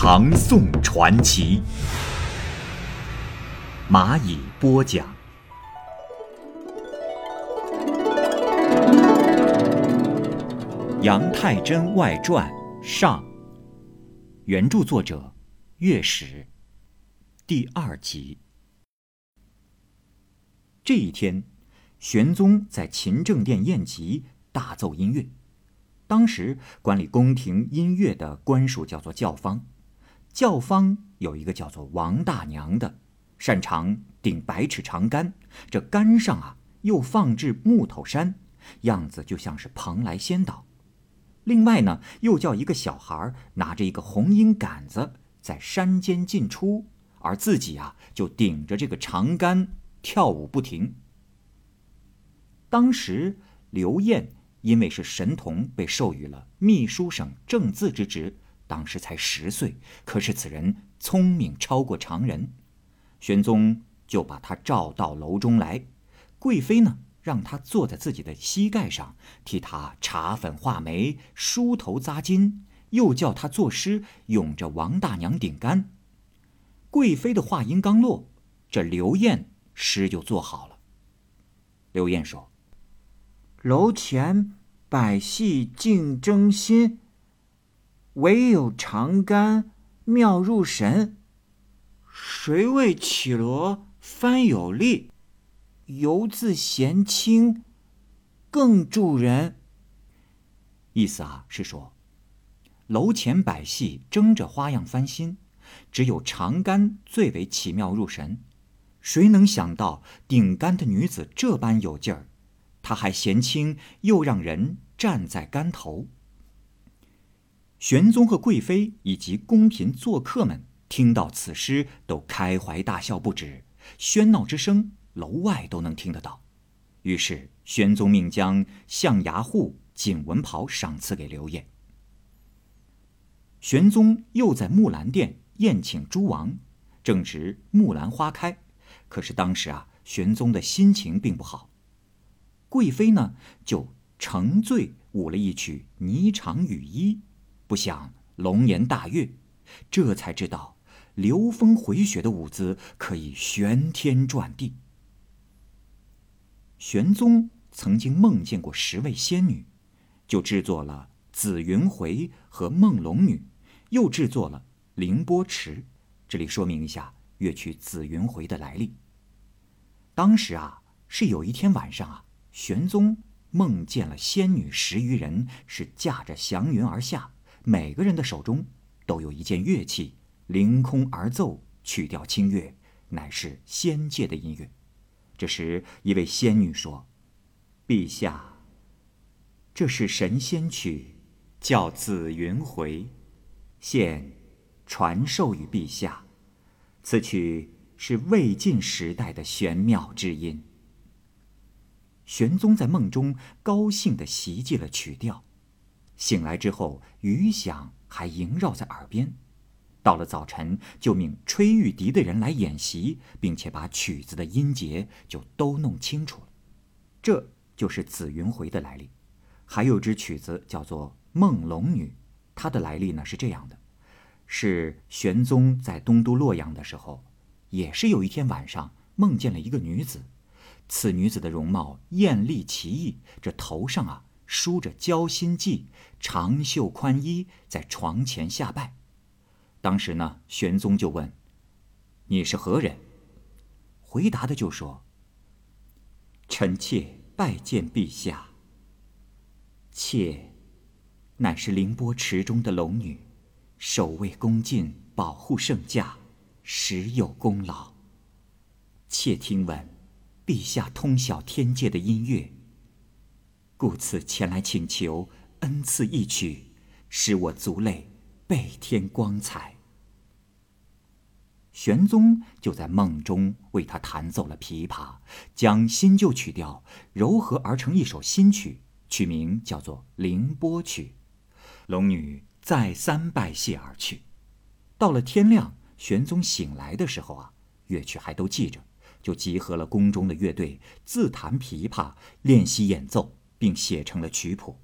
唐宋传奇》，蚂蚁播讲。《杨太真外传》上，原著作者月史，第二集。这一天，玄宗在勤政殿宴集，大奏音乐。当时管理宫廷音乐的官署叫做教坊，教坊有一个叫做王大娘的，擅长顶百尺长杆，这杆上啊又放置木头山，样子就像是蓬莱仙岛。另外呢，又叫一个小孩拿着一个红缨杆子在山间进出，而自己啊就顶着这个长杆跳舞不停。当时刘晏因为是神童，被授予了秘书省正字之职，当时才十岁。可是此人聪明超过常人，玄宗就把他召到楼中来。贵妃呢？让他坐在自己的膝盖上，替他搽粉画眉、梳头扎巾，又叫他作诗咏着王大娘顶杆。贵妃的话音刚落，这刘晏诗就做好了。刘晏说：“楼前百戏竞争心，唯有长杆妙入神。谁为绮罗翻有力？”犹自闲清，更助人。意思啊是说，楼前百戏争着花样翻新，只有长杆最为奇妙入神。谁能想到顶杆的女子这般有劲儿？她还闲轻，又让人站在杆头。玄宗和贵妃以及宫嫔做客们听到此诗，都开怀大笑不止，喧闹之声。楼外都能听得到，于是玄宗命将象牙护锦纹袍赏赐给刘晏。玄宗又在木兰殿宴请诸王，正值木兰花开，可是当时啊，玄宗的心情并不好。贵妃呢，就乘醉舞了一曲《霓裳羽衣》，不想龙颜大悦，这才知道流风回雪的舞姿可以旋天转地。玄宗曾经梦见过十位仙女，就制作了紫云回和梦龙女，又制作了凌波池。这里说明一下乐曲紫云回的来历。当时啊，是有一天晚上啊，玄宗梦见了仙女十余人，是驾着祥云而下，每个人的手中都有一件乐器，凌空而奏，曲调清越，乃是仙界的音乐。这时，一位仙女说：“陛下，这是神仙曲，叫《紫云回》，现传授于陛下。此曲是魏晋时代的玄妙之音。”玄宗在梦中高兴地习记了曲调，醒来之后，余响还萦绕在耳边。到了早晨，就命吹玉笛的人来演习，并且把曲子的音节就都弄清楚了。这就是紫云回的来历。还有支曲子叫做《梦龙女》，它的来历呢是这样的：是玄宗在东都洛阳的时候，也是有一天晚上梦见了一个女子。此女子的容貌艳丽奇异，这头上啊梳着交心髻，长袖宽衣，在床前下拜。当时呢，玄宗就问：“你是何人？”回答的就说：“臣妾拜见陛下。妾乃是凌波池中的龙女，守卫宫禁，保护圣驾，实有功劳。妾听闻陛下通晓天界的音乐，故此前来请求恩赐一曲，使我族类。”倍添光彩。玄宗就在梦中为他弹奏了琵琶，将新旧曲调糅合而成一首新曲，曲名叫做《凌波曲》。龙女再三拜谢而去。到了天亮，玄宗醒来的时候啊，乐曲还都记着，就集合了宫中的乐队，自弹琵琶，练习演奏，并写成了曲谱。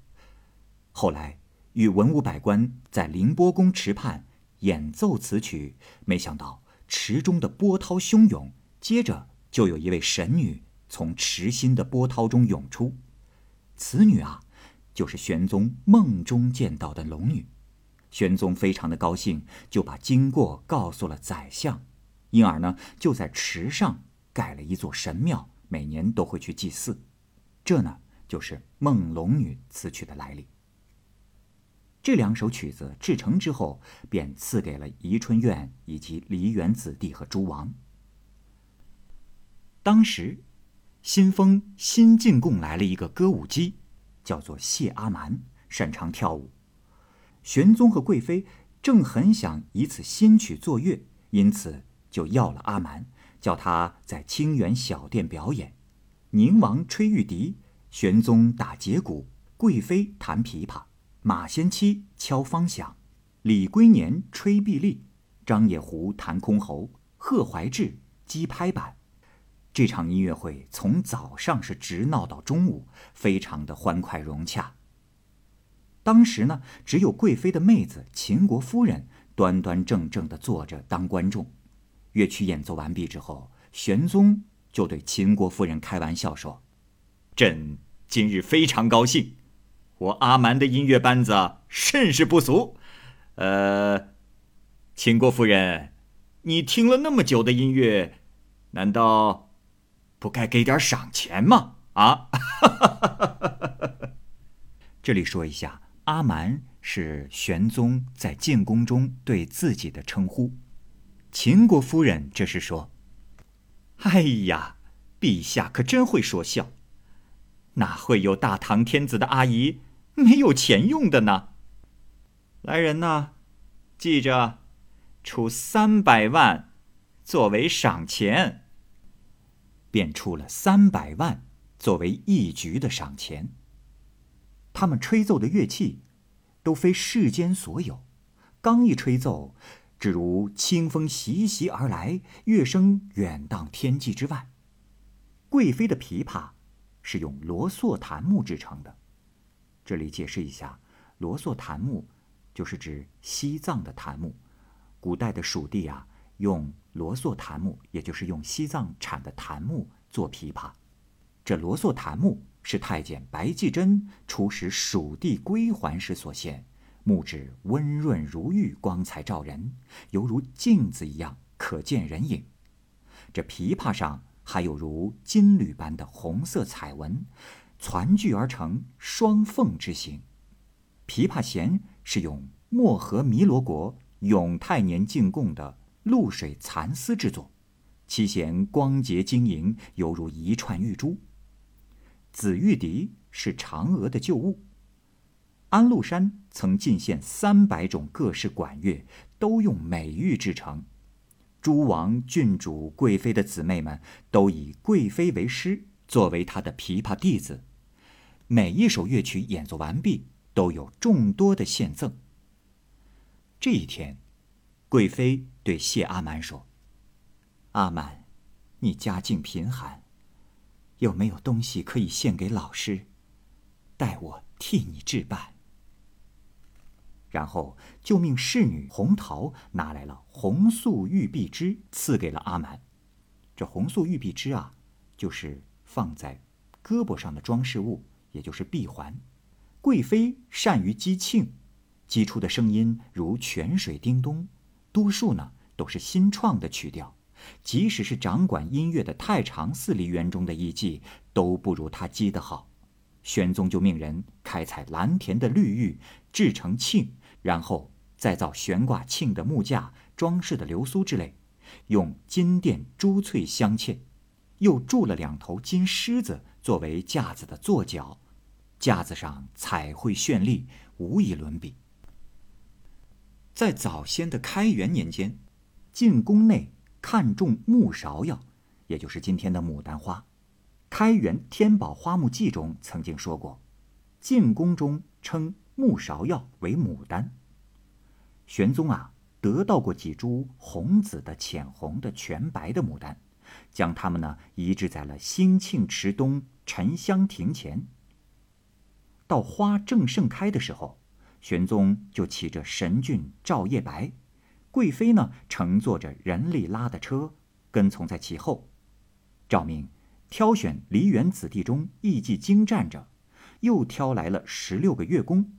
后来与文武百官在凌波宫池畔演奏此曲，没想到池中的波涛汹涌，接着就有一位神女从池心的波涛中涌出。此女啊，就是玄宗梦中见到的龙女。玄宗非常的高兴，就把经过告诉了宰相，因而呢，就在池上盖了一座神庙，每年都会去祭祀。这呢，就是《梦龙女》此曲的来历。这两首曲子制成之后，便赐给了宜春院以及梨园子弟和诸王。当时，新丰新进贡来了一个歌舞姬，叫做谢阿蛮，擅长跳舞。玄宗和贵妃正很想以此新曲作乐，因此就要了阿蛮，叫他在清源小殿表演。宁王吹玉笛，玄宗打节鼓，贵妃弹琵琶。马先期敲方响，李龟年吹碧丽，张野狐弹箜篌，贺怀志击拍板。这场音乐会从早上是直闹到中午，非常的欢快融洽。当时呢，只有贵妃的妹子秦国夫人端端正正的坐着当观众。乐曲演奏完毕之后，玄宗就对秦国夫人开玩笑说：“朕今日非常高兴。”我阿蛮的音乐班子甚是不俗，呃，秦国夫人，你听了那么久的音乐，难道不该给点赏钱吗？啊！哈哈哈哈哈哈这里说一下，阿蛮是玄宗在进宫中对自己的称呼。秦国夫人这是说：“哎呀，陛下可真会说笑，哪会有大唐天子的阿姨？”没有钱用的呢，来人呐，记着，出三百万作为赏钱。便出了三百万作为一局的赏钱。他们吹奏的乐器都非世间所有，刚一吹奏，只如清风习习而来，乐声远荡天际之外。贵妃的琵琶是用罗素檀木制成的。这里解释一下，罗索檀木就是指西藏的檀木。古代的蜀地啊，用罗索檀木，也就是用西藏产的檀木做琵琶。这罗索檀木是太监白继贞出使蜀地归还时所献，木质温润如玉，光彩照人，犹如镜子一样，可见人影。这琵琶上还有如金缕般的红色彩纹。攒聚而成双凤之形，琵琶弦是用漠河弥罗国永泰年进贡的露水蚕丝制作，其弦光洁晶莹，犹如一串玉珠。紫玉笛是嫦娥的旧物，安禄山曾进献三百种各式管乐，都用美玉制成。诸王、郡主、贵妃的姊妹们都以贵妃为师，作为她的琵琶弟子。每一首乐曲演奏完毕，都有众多的献赠。这一天，贵妃对谢阿蛮说：“阿蛮，你家境贫寒，有没有东西可以献给老师？待我替你置办。”然后就命侍女红桃拿来了红素玉璧枝，赐给了阿蛮。这红素玉璧枝啊，就是放在胳膊上的装饰物。也就是闭环，贵妃善于击磬，击出的声音如泉水叮咚，多数呢都是新创的曲调，即使是掌管音乐的太常寺梨园中的艺伎，都不如他击得好。玄宗就命人开采蓝田的绿玉，制成磬，然后再造悬挂磬的木架、装饰的流苏之类，用金钿珠翠镶嵌，又铸了两头金狮子作为架子的座脚。架子上彩绘绚丽，无以伦比。在早先的开元年间，进宫内看中木芍药，也就是今天的牡丹花。《开元天宝花木记》中曾经说过，进宫中称木芍药为牡丹。玄宗啊，得到过几株红紫的、浅红的、全白的牡丹，将它们呢移植在了兴庆池东沉香亭前。到花正盛开的时候，玄宗就骑着神骏照夜白，贵妃呢乘坐着人力拉的车，跟从在其后。赵明挑选梨园子弟中艺伎精湛者，又挑来了十六个乐工。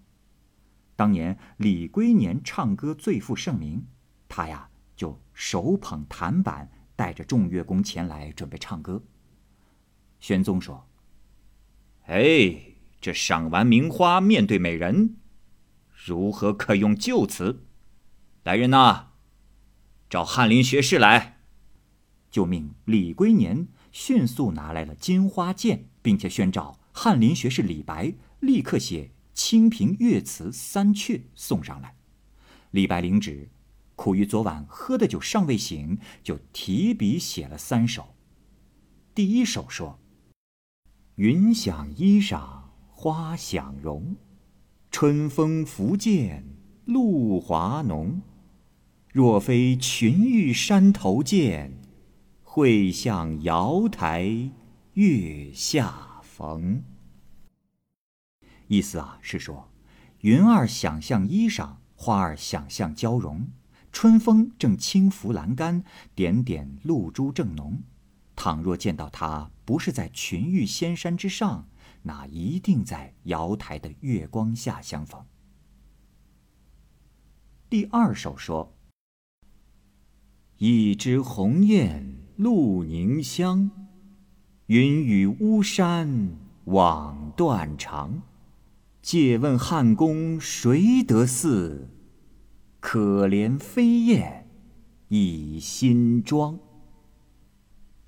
当年李龟年唱歌最负盛名，他呀就手捧弹板，带着众乐工前来准备唱歌。玄宗说：“哎。”这赏完名花，面对美人，如何可用旧词？来人呐，找翰林学士来。就命李龟年迅速拿来了金花剑，并且宣召翰林学士李白立刻写《清平乐词三阙》送上来。李白领旨，苦于昨晚喝的酒尚未醒，就提笔写了三首。第一首说：“云想衣裳。”花想容，春风拂槛露华浓。若非群玉山头见，会向瑶台月下逢。意思啊是说，云儿想象衣裳，花儿想象娇容，春风正轻拂栏杆，点点露珠正浓。倘若见到他不是在群玉仙山之上。那一定在瑶台的月光下相逢。第二首说：“一枝红艳露凝香，云雨巫山枉断肠。借问汉宫谁得似？可怜飞燕倚新妆。”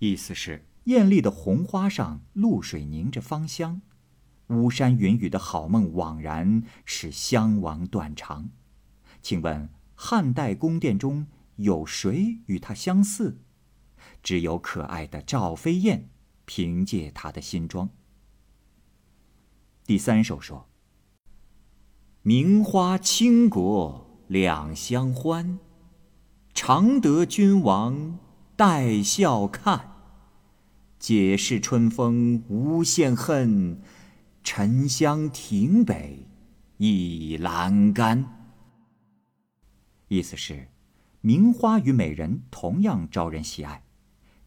意思是艳丽的红花上露水凝着芳香。巫山云雨的好梦枉然，使香王断肠。请问汉代宫殿中有谁与他相似？只有可爱的赵飞燕，凭借她的新装。第三首说：“名花倾国两相欢，常得君王带笑看。解释春风无限恨。”沉香亭北倚阑干。意思是，名花与美人同样招人喜爱，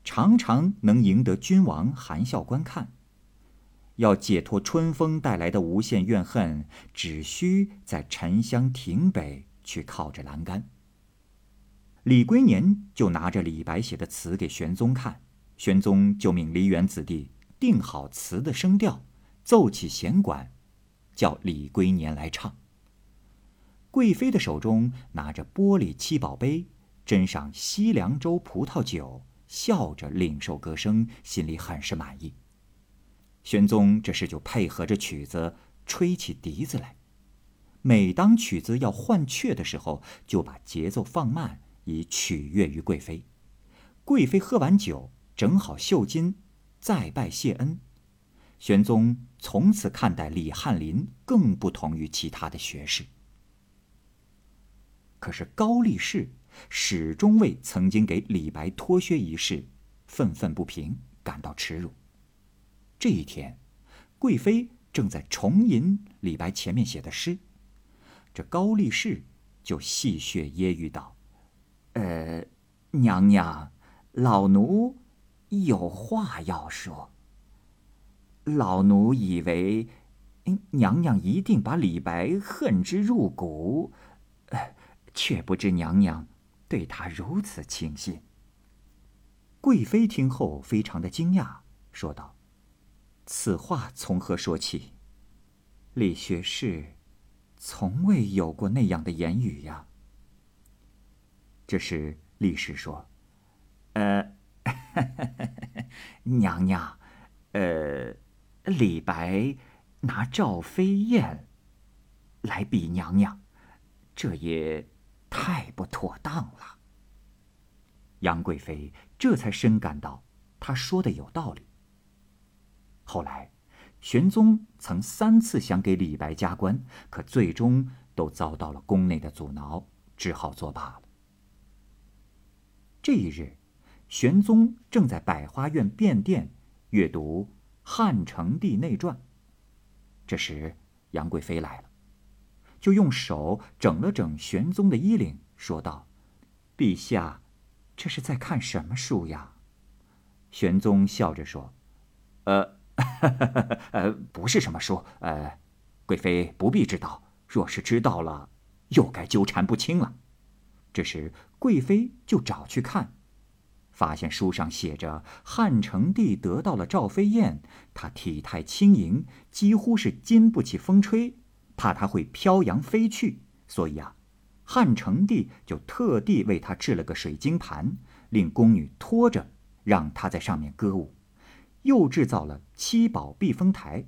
常常能赢得君王含笑观看。要解脱春风带来的无限怨恨，只需在沉香亭北去靠着栏杆。李龟年就拿着李白写的词给玄宗看，玄宗就命梨园子弟定好词的声调。奏起弦管，叫李龟年来唱。贵妃的手中拿着玻璃七宝杯，斟上西凉州葡萄酒，笑着领受歌声，心里很是满意。玄宗这时就配合着曲子吹起笛子来。每当曲子要换阙的时候，就把节奏放慢，以取悦于贵妃。贵妃喝完酒，整好绣巾，再拜谢恩。玄宗从此看待李翰林更不同于其他的学士。可是高力士始终为曾经给李白脱靴一事愤愤不平，感到耻辱。这一天，贵妃正在重吟李白前面写的诗，这高力士就戏谑揶揄道：“呃，娘娘，老奴有话要说。”老奴以为，娘娘一定把李白恨之入骨，却不知娘娘对他如此倾心。贵妃听后非常的惊讶，说道：“此话从何说起？李学士从未有过那样的言语呀。”这时李氏说：“呃，娘娘，呃。”李白拿赵飞燕来比娘娘，这也太不妥当了。杨贵妃这才深感到他说的有道理。后来，玄宗曾三次想给李白加官，可最终都遭到了宫内的阻挠，只好作罢了。这一日，玄宗正在百花院便殿阅读《汉成帝内传》，这时杨贵妃来了，就用手整了整玄宗的衣领，说道：“陛下，这是在看什么书呀？”玄宗笑着说：“呃。” 呃，不是什么书，呃，贵妃不必知道。若是知道了，又该纠缠不清了。这时，贵妃就找去看，发现书上写着汉成帝得到了赵飞燕，她体态轻盈，几乎是经不起风吹，怕她会飘扬飞去，所以啊，汉成帝就特地为她制了个水晶盘，令宫女拖着，让她在上面歌舞。又制造了七宝避风台，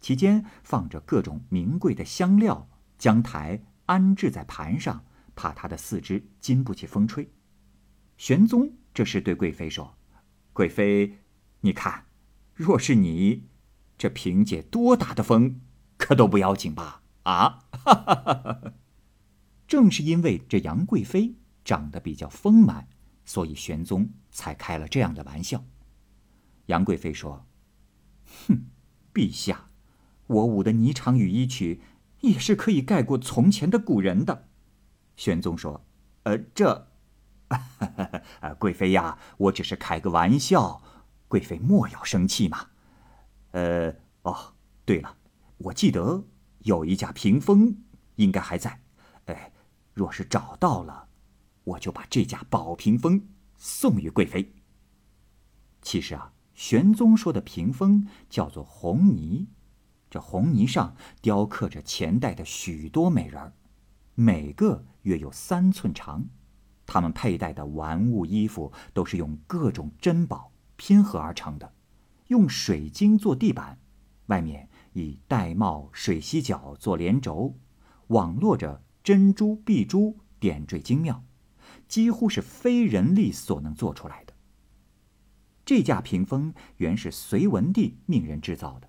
其间放着各种名贵的香料，将台安置在盘上，怕他的四肢经不起风吹。玄宗这时对贵妃说：“贵妃，你看，若是你，这凭借多大的风，可都不要紧吧？”啊，正是因为这杨贵妃长得比较丰满，所以玄宗才开了这样的玩笑。杨贵妃说：“哼，陛下，我舞的霓裳羽衣曲也是可以盖过从前的古人的。”玄宗说：“呃，这，贵妃呀，我只是开个玩笑，贵妃莫要生气嘛。呃，哦，对了，我记得有一架屏风，应该还在。哎，若是找到了，我就把这架宝屏风送与贵妃。其实啊。”玄宗说的屏风叫做红泥，这红泥上雕刻着前代的许多美人儿，每个约有三寸长。他们佩戴的玩物衣服都是用各种珍宝拼合而成的，用水晶做地板，外面以玳瑁、水犀角做连轴，网络着珍珠、碧珠，点缀精妙，几乎是非人力所能做出来的。这架屏风原是隋文帝命人制造的，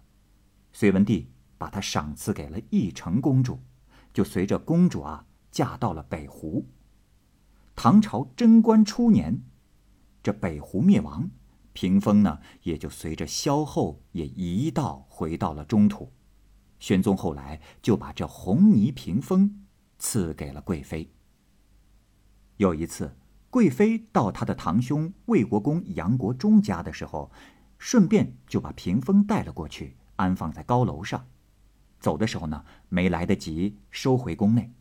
隋文帝把它赏赐给了义成公主，就随着公主啊嫁到了北湖。唐朝贞观初年，这北湖灭亡，屏风呢也就随着萧后也一道回到了中土。玄宗后来就把这红泥屏风赐给了贵妃。有一次。贵妃到她的堂兄魏国公杨国忠家的时候，顺便就把屏风带了过去，安放在高楼上。走的时候呢，没来得及收回宫内。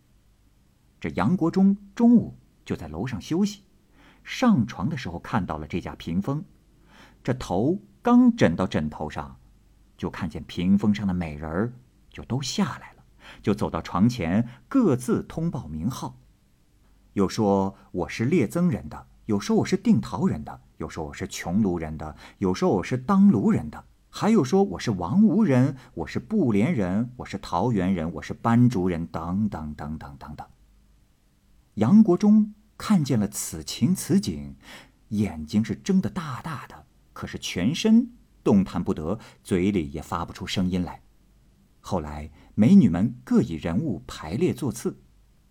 这杨国忠中午就在楼上休息，上床的时候看到了这架屏风，这头刚枕到枕头上，就看见屏风上的美人儿就都下来了，就走到床前，各自通报名号。有说我是列曾人的，有说我是定陶人的，有说我是穷庐人的，有说我是当卢人的，还有说我是王吴人，我是布连人，我是桃源人，我是班竹人，等等等等等等。杨国忠看见了此情此景，眼睛是睁得大大的，可是全身动弹不得，嘴里也发不出声音来。后来美女们各以人物排列座次，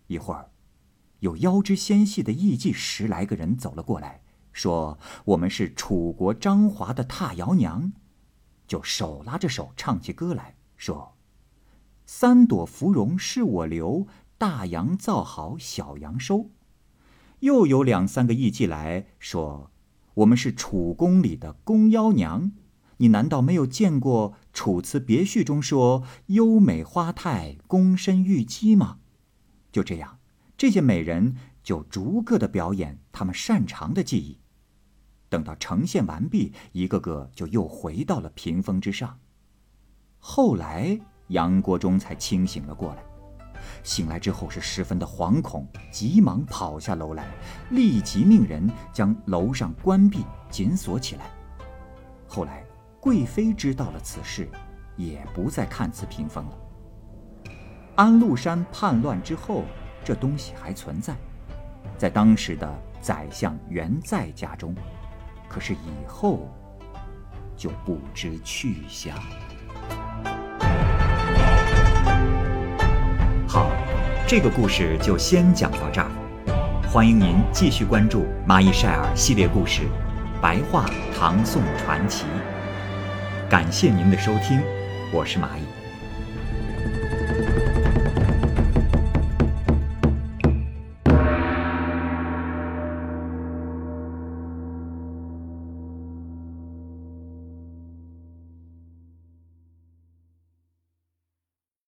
一会儿。有腰肢纤细的艺妓十来个人走了过来，说：“我们是楚国张华的踏瑶娘。”就手拉着手唱起歌来说：“三朵芙蓉是我留，大杨造好小杨收。”又有两三个艺妓来说：“我们是楚宫里的宫妖娘，你难道没有见过《楚辞别序》中说‘优美花态，躬身玉肌’吗？”就这样。这些美人就逐个的表演他们擅长的技艺，等到呈现完毕，一个个就又回到了屏风之上。后来杨国忠才清醒了过来，醒来之后是十分的惶恐，急忙跑下楼来，立即命人将楼上关闭紧锁起来。后来贵妃知道了此事，也不再看此屏风了。安禄山叛乱之后。这东西还存在，在当时的宰相原在家中，可是以后就不知去向。好，这个故事就先讲到这儿。欢迎您继续关注《蚂蚁晒尔》系列故事《白话唐宋传奇》。感谢您的收听，我是蚂蚁。